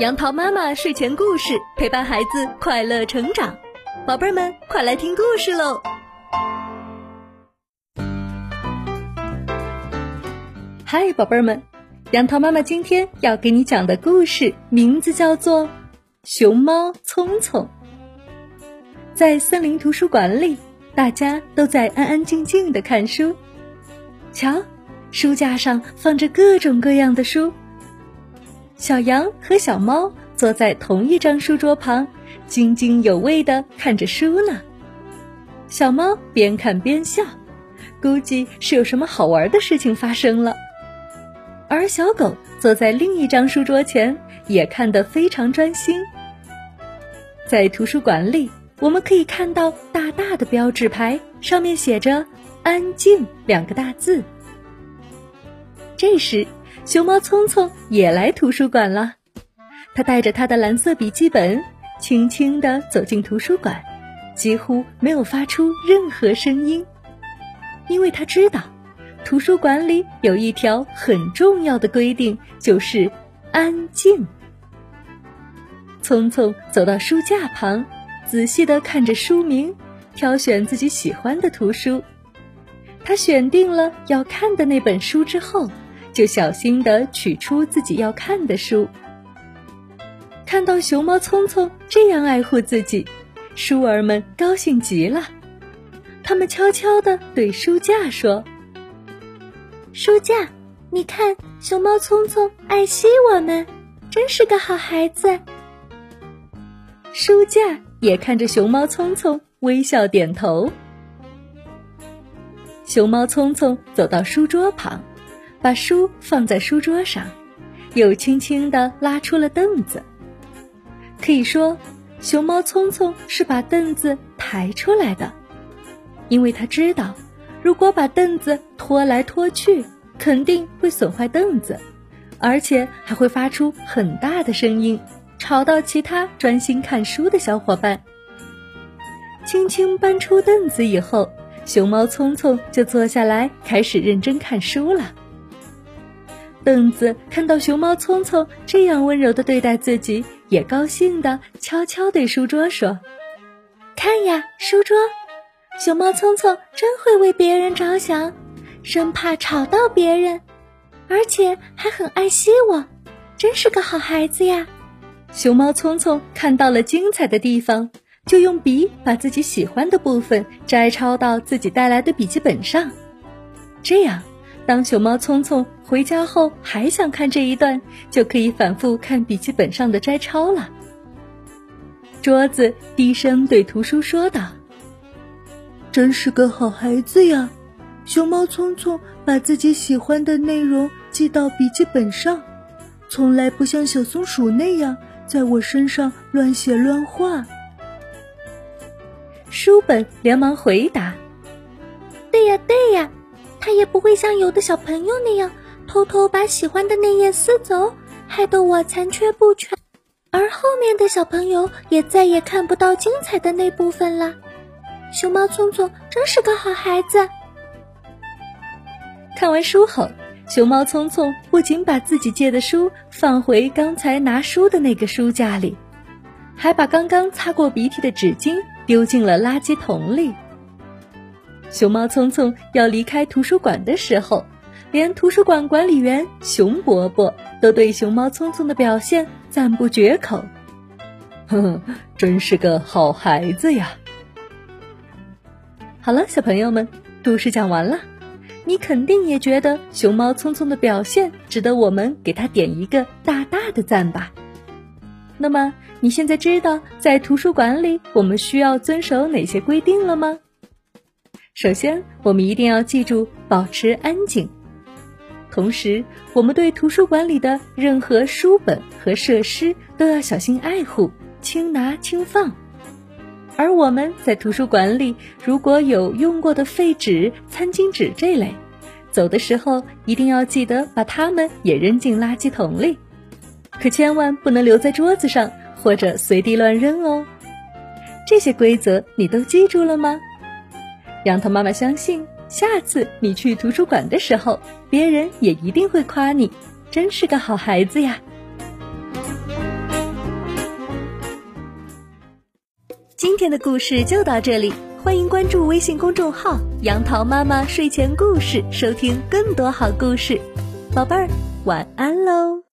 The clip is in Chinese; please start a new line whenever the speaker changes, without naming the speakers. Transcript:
杨桃妈妈睡前故事陪伴孩子快乐成长，宝贝儿们快来听故事喽！嗨，宝贝儿们，杨桃妈妈今天要给你讲的故事名字叫做《熊猫聪聪》。在森林图书馆里，大家都在安安静静的看书。瞧，书架上放着各种各样的书。小羊和小猫坐在同一张书桌旁，津津有味地看着书呢。小猫边看边笑，估计是有什么好玩的事情发生了。而小狗坐在另一张书桌前，也看得非常专心。在图书馆里，我们可以看到大大的标志牌，上面写着“安静”两个大字。这时，熊猫聪聪也来图书馆了，他带着他的蓝色笔记本，轻轻地走进图书馆，几乎没有发出任何声音，因为他知道，图书馆里有一条很重要的规定，就是安静。聪聪走到书架旁，仔细地看着书名，挑选自己喜欢的图书。他选定了要看的那本书之后。就小心地取出自己要看的书。看到熊猫聪聪这样爱护自己，书儿们高兴极了。他们悄悄地对书架说：“
书架，你看，熊猫聪聪爱惜我们，真是个好孩子。”
书架也看着熊猫聪聪，微笑点头。熊猫聪聪走到书桌旁。把书放在书桌上，又轻轻地拉出了凳子。可以说，熊猫聪聪是把凳子抬出来的，因为他知道，如果把凳子拖来拖去，肯定会损坏凳子，而且还会发出很大的声音，吵到其他专心看书的小伙伴。轻轻搬出凳子以后，熊猫聪聪就坐下来，开始认真看书了。凳子看到熊猫聪聪这样温柔的对待自己，也高兴的悄悄对书桌说：“
看呀，书桌，熊猫聪聪真会为别人着想，生怕吵到别人，而且还很爱惜我，真是个好孩子呀。”
熊猫聪聪看到了精彩的地方，就用笔把自己喜欢的部分摘抄到自己带来的笔记本上，这样。当熊猫聪聪回家后还想看这一段，就可以反复看笔记本上的摘抄了。桌子低声对图书说道：“
真是个好孩子呀，熊猫聪聪把自己喜欢的内容记到笔记本上，从来不像小松鼠那样在我身上乱写乱画。”
书本连忙回答：“
对呀，对呀。”他也不会像有的小朋友那样偷偷把喜欢的那页撕走，害得我残缺不全，而后面的小朋友也再也看不到精彩的那部分了。熊猫聪聪真是个好孩子。
看完书后，熊猫聪聪不仅把自己借的书放回刚才拿书的那个书架里，还把刚刚擦过鼻涕的纸巾丢进了垃圾桶里。熊猫聪聪要离开图书馆的时候，连图书馆管理员熊伯伯都对熊猫聪聪的表现赞不绝口。呵呵，真是个好孩子呀！好了，小朋友们，故事讲完了，你肯定也觉得熊猫聪聪的表现值得我们给他点一个大大的赞吧？那么，你现在知道在图书馆里我们需要遵守哪些规定了吗？首先，我们一定要记住保持安静。同时，我们对图书馆里的任何书本和设施都要小心爱护，轻拿轻放。而我们在图书馆里如果有用过的废纸、餐巾纸这类，走的时候一定要记得把它们也扔进垃圾桶里，可千万不能留在桌子上或者随地乱扔哦。这些规则你都记住了吗？杨桃妈妈相信下次你去图书馆的时候别人也一定会夸你真是个好孩子呀。今天的故事就到这里欢迎关注微信公众号杨桃妈妈睡前故事收听更多好故事。宝贝儿晚安喽。